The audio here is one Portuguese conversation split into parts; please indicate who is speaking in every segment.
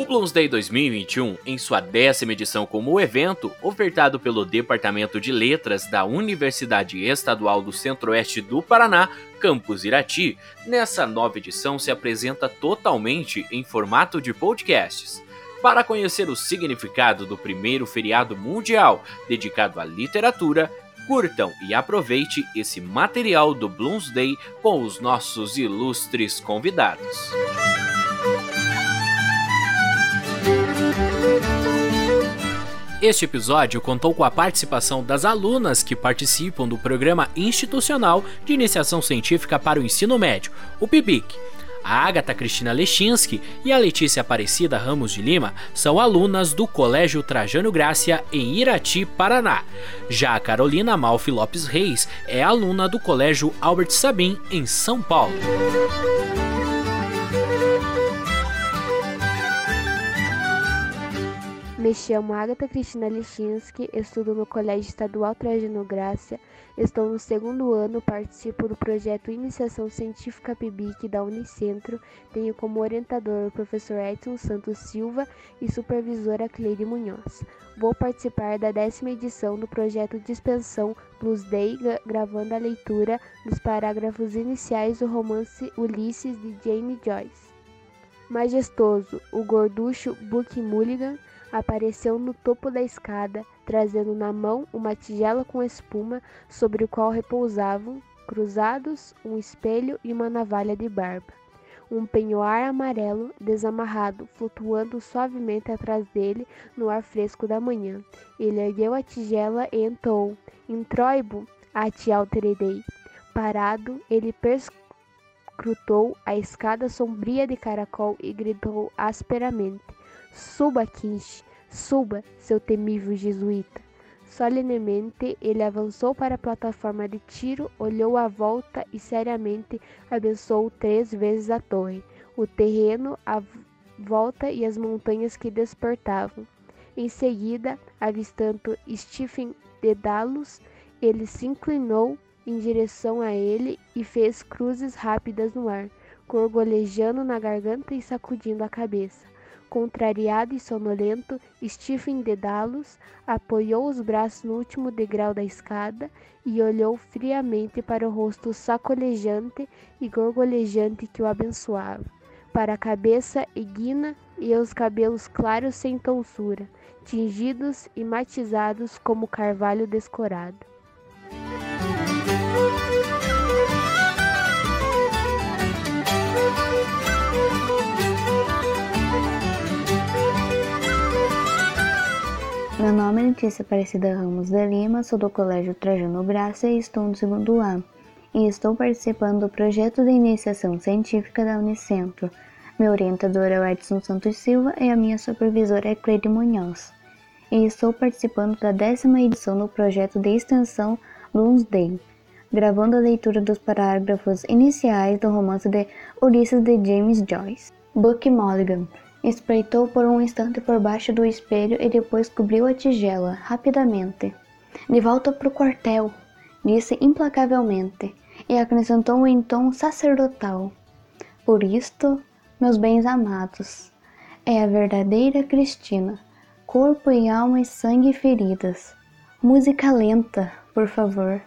Speaker 1: O Bloomsday 2021, em sua décima edição como evento, ofertado pelo Departamento de Letras da Universidade Estadual do Centro-Oeste do Paraná, Campus Irati, nessa nova edição se apresenta totalmente em formato de podcasts. Para conhecer o significado do primeiro feriado mundial dedicado à literatura, curtam e aproveite esse material do Bloomsday com os nossos ilustres convidados. Este episódio contou com a participação das alunas que participam do Programa Institucional de Iniciação Científica para o Ensino Médio, o PIBIC. A Agatha Cristina Lechinsky e a Letícia Aparecida Ramos de Lima são alunas do Colégio Trajano Grácia em Irati, Paraná. Já a Carolina Malfi Lopes Reis é aluna do Colégio Albert Sabin em São Paulo.
Speaker 2: Me chamo Agatha Cristina Lichinsky, estudo no Colégio Estadual Trajano Grácia, estou no segundo ano, participo do projeto Iniciação Científica PIBIC da Unicentro, tenho como orientador o professor Edson Santos Silva e supervisora Cleide Munhoz. Vou participar da décima edição do projeto Dispensão Plus Day, gravando a leitura dos parágrafos iniciais do romance Ulisses de Jane Joyce. Majestoso, o gorducho Buck Mulligan apareceu no topo da escada, trazendo na mão uma tigela com espuma sobre o qual repousavam, cruzados, um espelho e uma navalha de barba. Um penhoar amarelo desamarrado flutuando suavemente atrás dele no ar fresco da manhã. Ele ergueu a tigela e entoou: Introibo, a te alterei. Parado, ele perscrutou a escada sombria de caracol e gritou asperamente: Suba, Kinch, suba, seu temível jesuíta. Solenemente ele avançou para a plataforma de tiro, olhou à volta e seriamente abençoou três vezes a torre, o terreno, a volta e as montanhas que despertavam. Em seguida, avistando Stephen Dedalus, ele se inclinou em direção a ele e fez cruzes rápidas no ar, gorgolejando na garganta e sacudindo a cabeça. Contrariado e sonolento, Stephen Dedalus apoiou os braços no último degrau da escada e olhou friamente para o rosto sacolejante e gorgolejante que o abençoava, para a cabeça eguina e os cabelos claros sem tonsura, tingidos e matizados como carvalho descorado.
Speaker 3: Meu nome é Letícia Aparecida Ramos de Lima, sou do Colégio Trajano Graça e estou no segundo ano. E estou participando do projeto de iniciação científica da Unicentro. Meu orientador é o Edson Santos Silva e a minha supervisora é Cleide Munhoz. E estou participando da décima edição do projeto de extensão Bloomsday, gravando a leitura dos parágrafos iniciais do romance de Ulisses de James Joyce. Buck Mulligan Espreitou por um instante por baixo do espelho e depois cobriu a tigela, rapidamente. De volta para o quartel, disse implacavelmente, e acrescentou em tom sacerdotal: Por isto, meus bens amados, é a verdadeira Cristina, corpo e alma e sangue feridas. Música lenta, por favor.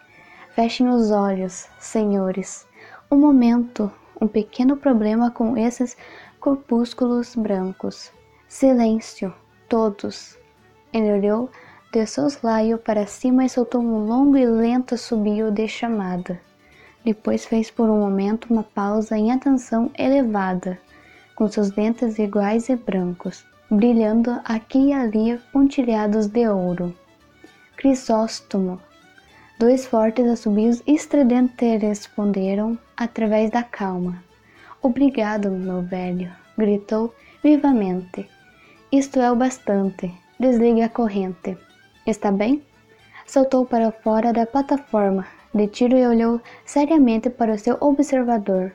Speaker 3: Fechem os olhos, senhores. Um momento, um pequeno problema com esses corpúsculos brancos. Silêncio, todos. Ele olhou de soslaio para cima e soltou um longo e lento assobio de chamada. Depois fez por um momento uma pausa em atenção elevada, com seus dentes iguais e brancos, brilhando aqui e ali pontilhados de ouro. Crisóstomo. Dois fortes assobios estridentes responderam através da calma. Obrigado, meu velho, gritou vivamente. Isto é o bastante. Desligue a corrente. Está bem? Saltou para fora da plataforma de tiro e olhou seriamente para o seu observador,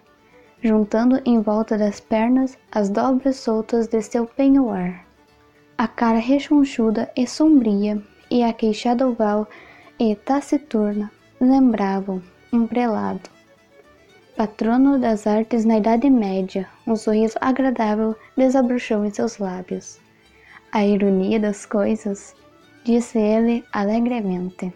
Speaker 3: juntando em volta das pernas as dobras soltas de seu penhoar. A cara rechonchuda e sombria e a queixada oval e taciturna lembravam um prelado. Patrono das artes na Idade Média, um sorriso agradável desabrochou em seus lábios. A ironia das coisas, disse ele alegremente.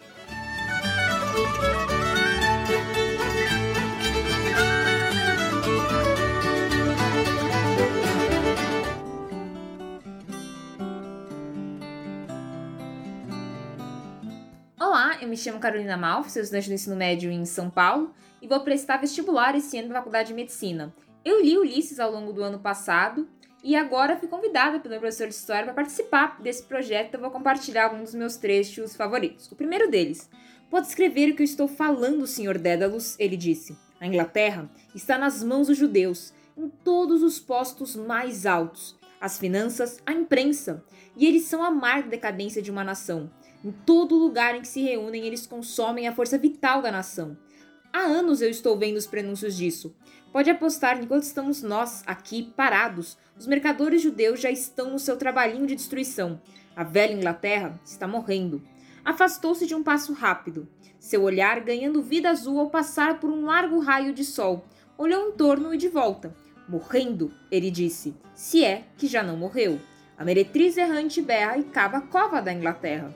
Speaker 4: Olá, eu me chamo Carolina Malf, sou estudante do ensino médio em São Paulo e vou prestar vestibular esse ano na Faculdade de Medicina. Eu li Ulisses ao longo do ano passado e agora fui convidada pelo professor de História para participar desse projeto. Eu vou compartilhar alguns dos meus trechos favoritos. O primeiro deles. Pode escrever o que eu estou falando, Sr. Dédalus, ele disse. A Inglaterra está nas mãos dos judeus, em todos os postos mais altos. As finanças, a imprensa. E eles são a marca decadência de uma nação. Em todo lugar em que se reúnem, eles consomem a força vital da nação. Há anos eu estou vendo os prenúncios disso. Pode apostar que enquanto estamos nós aqui parados, os mercadores judeus já estão no seu trabalhinho de destruição. A velha Inglaterra está morrendo. Afastou-se de um passo rápido, seu olhar ganhando vida azul ao passar por um largo raio de sol. Olhou em torno e de volta. Morrendo, ele disse, se é que já não morreu. A meretriz errante berra e cava a cova da Inglaterra.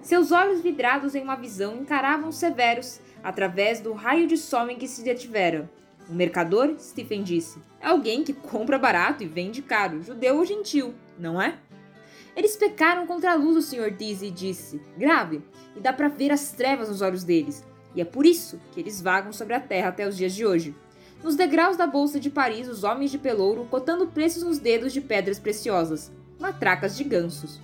Speaker 4: Seus olhos vidrados em uma visão encaravam severos através do raio de sol em que se detivera. O mercador, Stephen disse, é alguém que compra barato e vende caro, judeu ou gentil, não é? Eles pecaram contra a luz, o Sr. Dizzy disse, grave, e dá para ver as trevas nos olhos deles, e é por isso que eles vagam sobre a terra até os dias de hoje. Nos degraus da Bolsa de Paris, os homens de pelouro cotando preços nos dedos de pedras preciosas, matracas de gansos.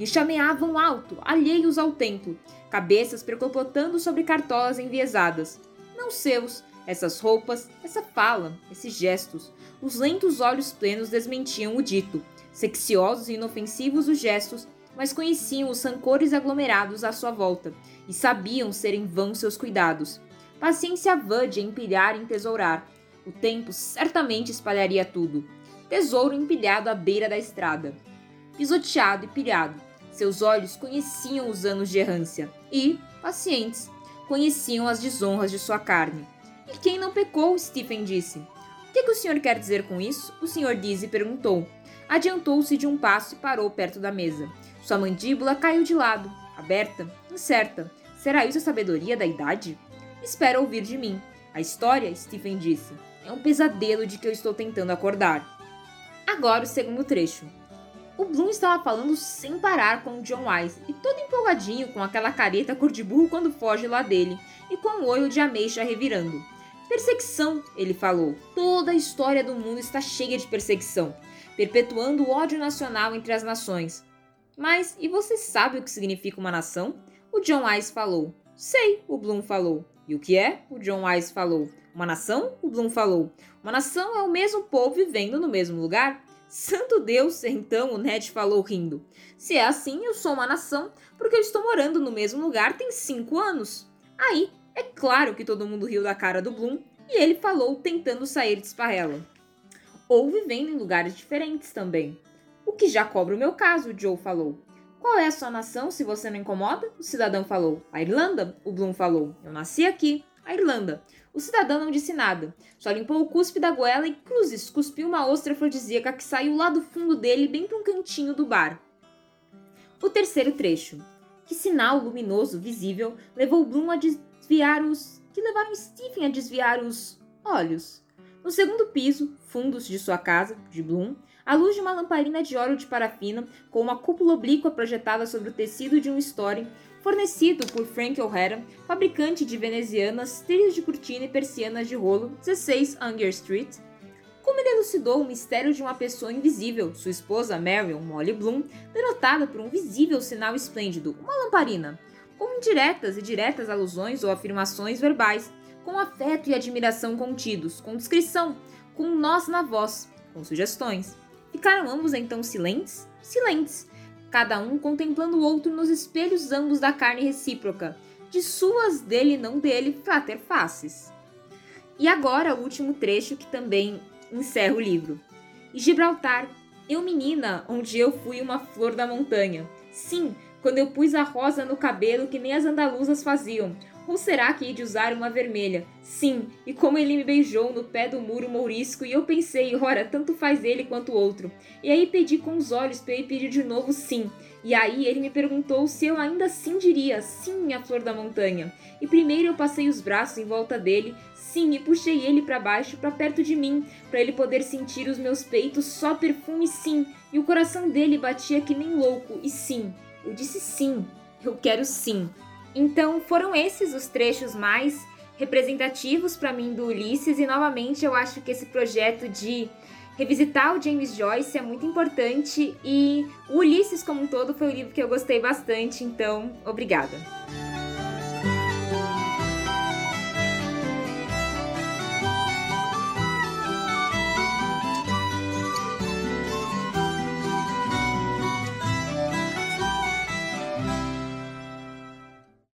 Speaker 4: E chameavam alto, alheios ao tempo, cabeças precopotando sobre cartolas enviesadas. Não seus, essas roupas, essa fala, esses gestos. Os lentos olhos plenos desmentiam o dito. Sexiosos e inofensivos os gestos, mas conheciam os rancores aglomerados à sua volta e sabiam ser em vão seus cuidados. Paciência vã de empilhar e entesourar. O tempo certamente espalharia tudo. Tesouro empilhado à beira da estrada. Pisoteado e pilhado, seus olhos conheciam os anos de errância e, pacientes, conheciam as desonras de sua carne. E quem não pecou? Stephen disse. O que, que o senhor quer dizer com isso? O senhor Dizzy perguntou. Adiantou-se de um passo e parou perto da mesa. Sua mandíbula caiu de lado, aberta, incerta. Será isso a sabedoria da idade? Espera ouvir de mim. A história, Stephen disse, é um pesadelo de que eu estou tentando acordar. Agora o segundo trecho. O Bloom estava falando sem parar com o John Wise e todo empolgadinho com aquela careta cor de burro quando foge lá dele e com o olho de ameixa revirando. Perseguição, ele falou. Toda a história do mundo está cheia de perseguição, perpetuando o ódio nacional entre as nações. Mas e você sabe o que significa uma nação? O John Wise falou. Sei, o Bloom falou. E o que é? O John Wise falou. Uma nação? O Bloom falou. Uma nação é o mesmo povo vivendo no mesmo lugar. Santo Deus, então o Ned falou rindo. Se é assim, eu sou uma nação, porque eu estou morando no mesmo lugar tem cinco anos. Aí, é claro que todo mundo riu da cara do Bloom, e ele falou tentando sair de esparrela. Ou vivendo em lugares diferentes também. O que já cobra o meu caso, Joe falou. Qual é a sua nação, se você não incomoda? O cidadão falou. A Irlanda, o Bloom falou. Eu nasci aqui. A Irlanda. O cidadão não disse nada, só limpou o cuspe da goela e cruzes cuspiu uma ostra afrodisíaca que saiu lá do fundo dele bem para um cantinho do bar. O terceiro trecho. Que sinal luminoso visível levou Bloom a desviar os. que levaram Stephen a desviar os olhos. No segundo piso, fundos de sua casa, de Bloom, a luz de uma lamparina de óleo de parafina, com uma cúpula oblíqua projetada sobre o tecido de um story, fornecido por Frank O'Hara, fabricante de venezianas, trilhos de cortina e persianas de rolo, 16 Anger Street. Como ele elucidou o mistério de uma pessoa invisível, sua esposa Marion Molly Bloom, denotada por um visível sinal esplêndido, uma lamparina, com indiretas e diretas alusões ou afirmações verbais, com afeto e admiração contidos, com descrição, com nós na voz, com sugestões. Ficaram ambos então silentes? Silentes, cada um contemplando o outro nos espelhos ambos da carne recíproca, de suas dele não dele frater faces. E agora o último trecho que também encerra o livro. E Gibraltar, eu menina, onde eu fui uma flor da montanha. Sim, quando eu pus a rosa no cabelo que nem as andaluzas faziam, Ou será que hei de usar uma vermelha? Sim, e como ele me beijou no pé do muro mourisco e eu pensei, ora, tanto faz ele quanto o outro. E aí pedi com os olhos para ele pedir de novo sim. E aí ele me perguntou se eu ainda sim diria sim, minha flor da montanha. E primeiro eu passei os braços em volta dele, sim, e puxei ele para baixo, para perto de mim, para ele poder sentir os meus peitos só perfume sim. E o coração dele batia que nem louco. E sim, eu disse sim. Eu quero sim. Então foram esses os trechos mais representativos para mim do Ulisses e novamente eu acho que esse projeto de revisitar o James Joyce é muito importante e o Ulisses como um todo foi um livro que eu gostei bastante, então obrigada.